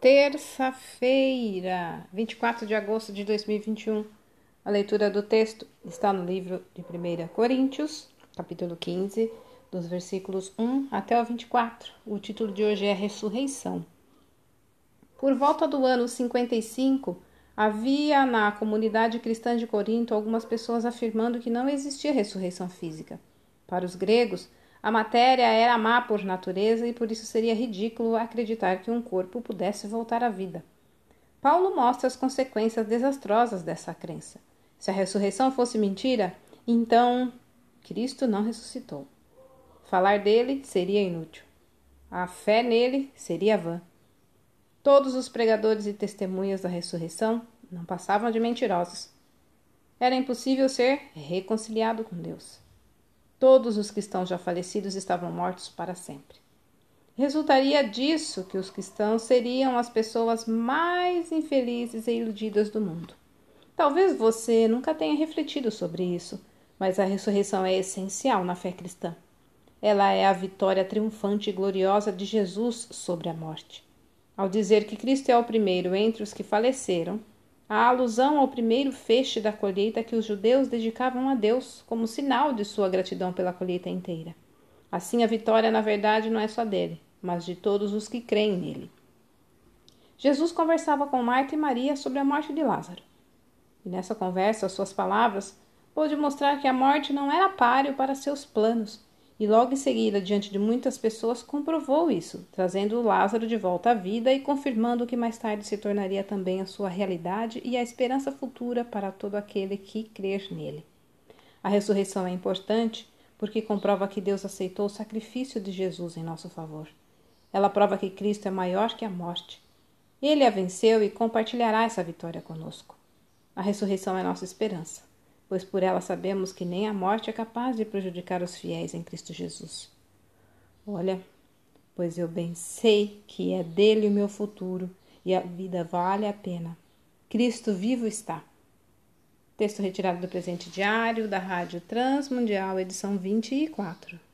terça-feira, 24 de agosto de 2021. A leitura do texto está no livro de 1 Coríntios, capítulo 15, dos versículos 1 até o 24. O título de hoje é Ressurreição. Por volta do ano 55, havia na comunidade cristã de Corinto algumas pessoas afirmando que não existia ressurreição física. Para os gregos, a matéria era má por natureza e por isso seria ridículo acreditar que um corpo pudesse voltar à vida. Paulo mostra as consequências desastrosas dessa crença. Se a ressurreição fosse mentira, então Cristo não ressuscitou. Falar dele seria inútil. A fé nele seria vã. Todos os pregadores e testemunhas da ressurreição não passavam de mentirosos. Era impossível ser reconciliado com Deus. Todos os cristãos já falecidos estavam mortos para sempre. Resultaria disso que os cristãos seriam as pessoas mais infelizes e iludidas do mundo. Talvez você nunca tenha refletido sobre isso, mas a ressurreição é essencial na fé cristã. Ela é a vitória triunfante e gloriosa de Jesus sobre a morte. Ao dizer que Cristo é o primeiro entre os que faleceram, a alusão ao primeiro feixe da colheita que os judeus dedicavam a Deus como sinal de sua gratidão pela colheita inteira. Assim, a vitória, na verdade, não é só dele, mas de todos os que creem nele. Jesus conversava com Marta e Maria sobre a morte de Lázaro. E nessa conversa, suas palavras pôde mostrar que a morte não era páreo para seus planos, e logo em seguida, diante de muitas pessoas, comprovou isso, trazendo Lázaro de volta à vida e confirmando que mais tarde se tornaria também a sua realidade e a esperança futura para todo aquele que crer nele. A ressurreição é importante porque comprova que Deus aceitou o sacrifício de Jesus em nosso favor. Ela prova que Cristo é maior que a morte. Ele a venceu e compartilhará essa vitória conosco. A ressurreição é nossa esperança pois por ela sabemos que nem a morte é capaz de prejudicar os fiéis em Cristo Jesus. Olha, pois eu bem sei que é dele o meu futuro e a vida vale a pena. Cristo vivo está. Texto retirado do presente diário da Rádio Transmundial, edição 24.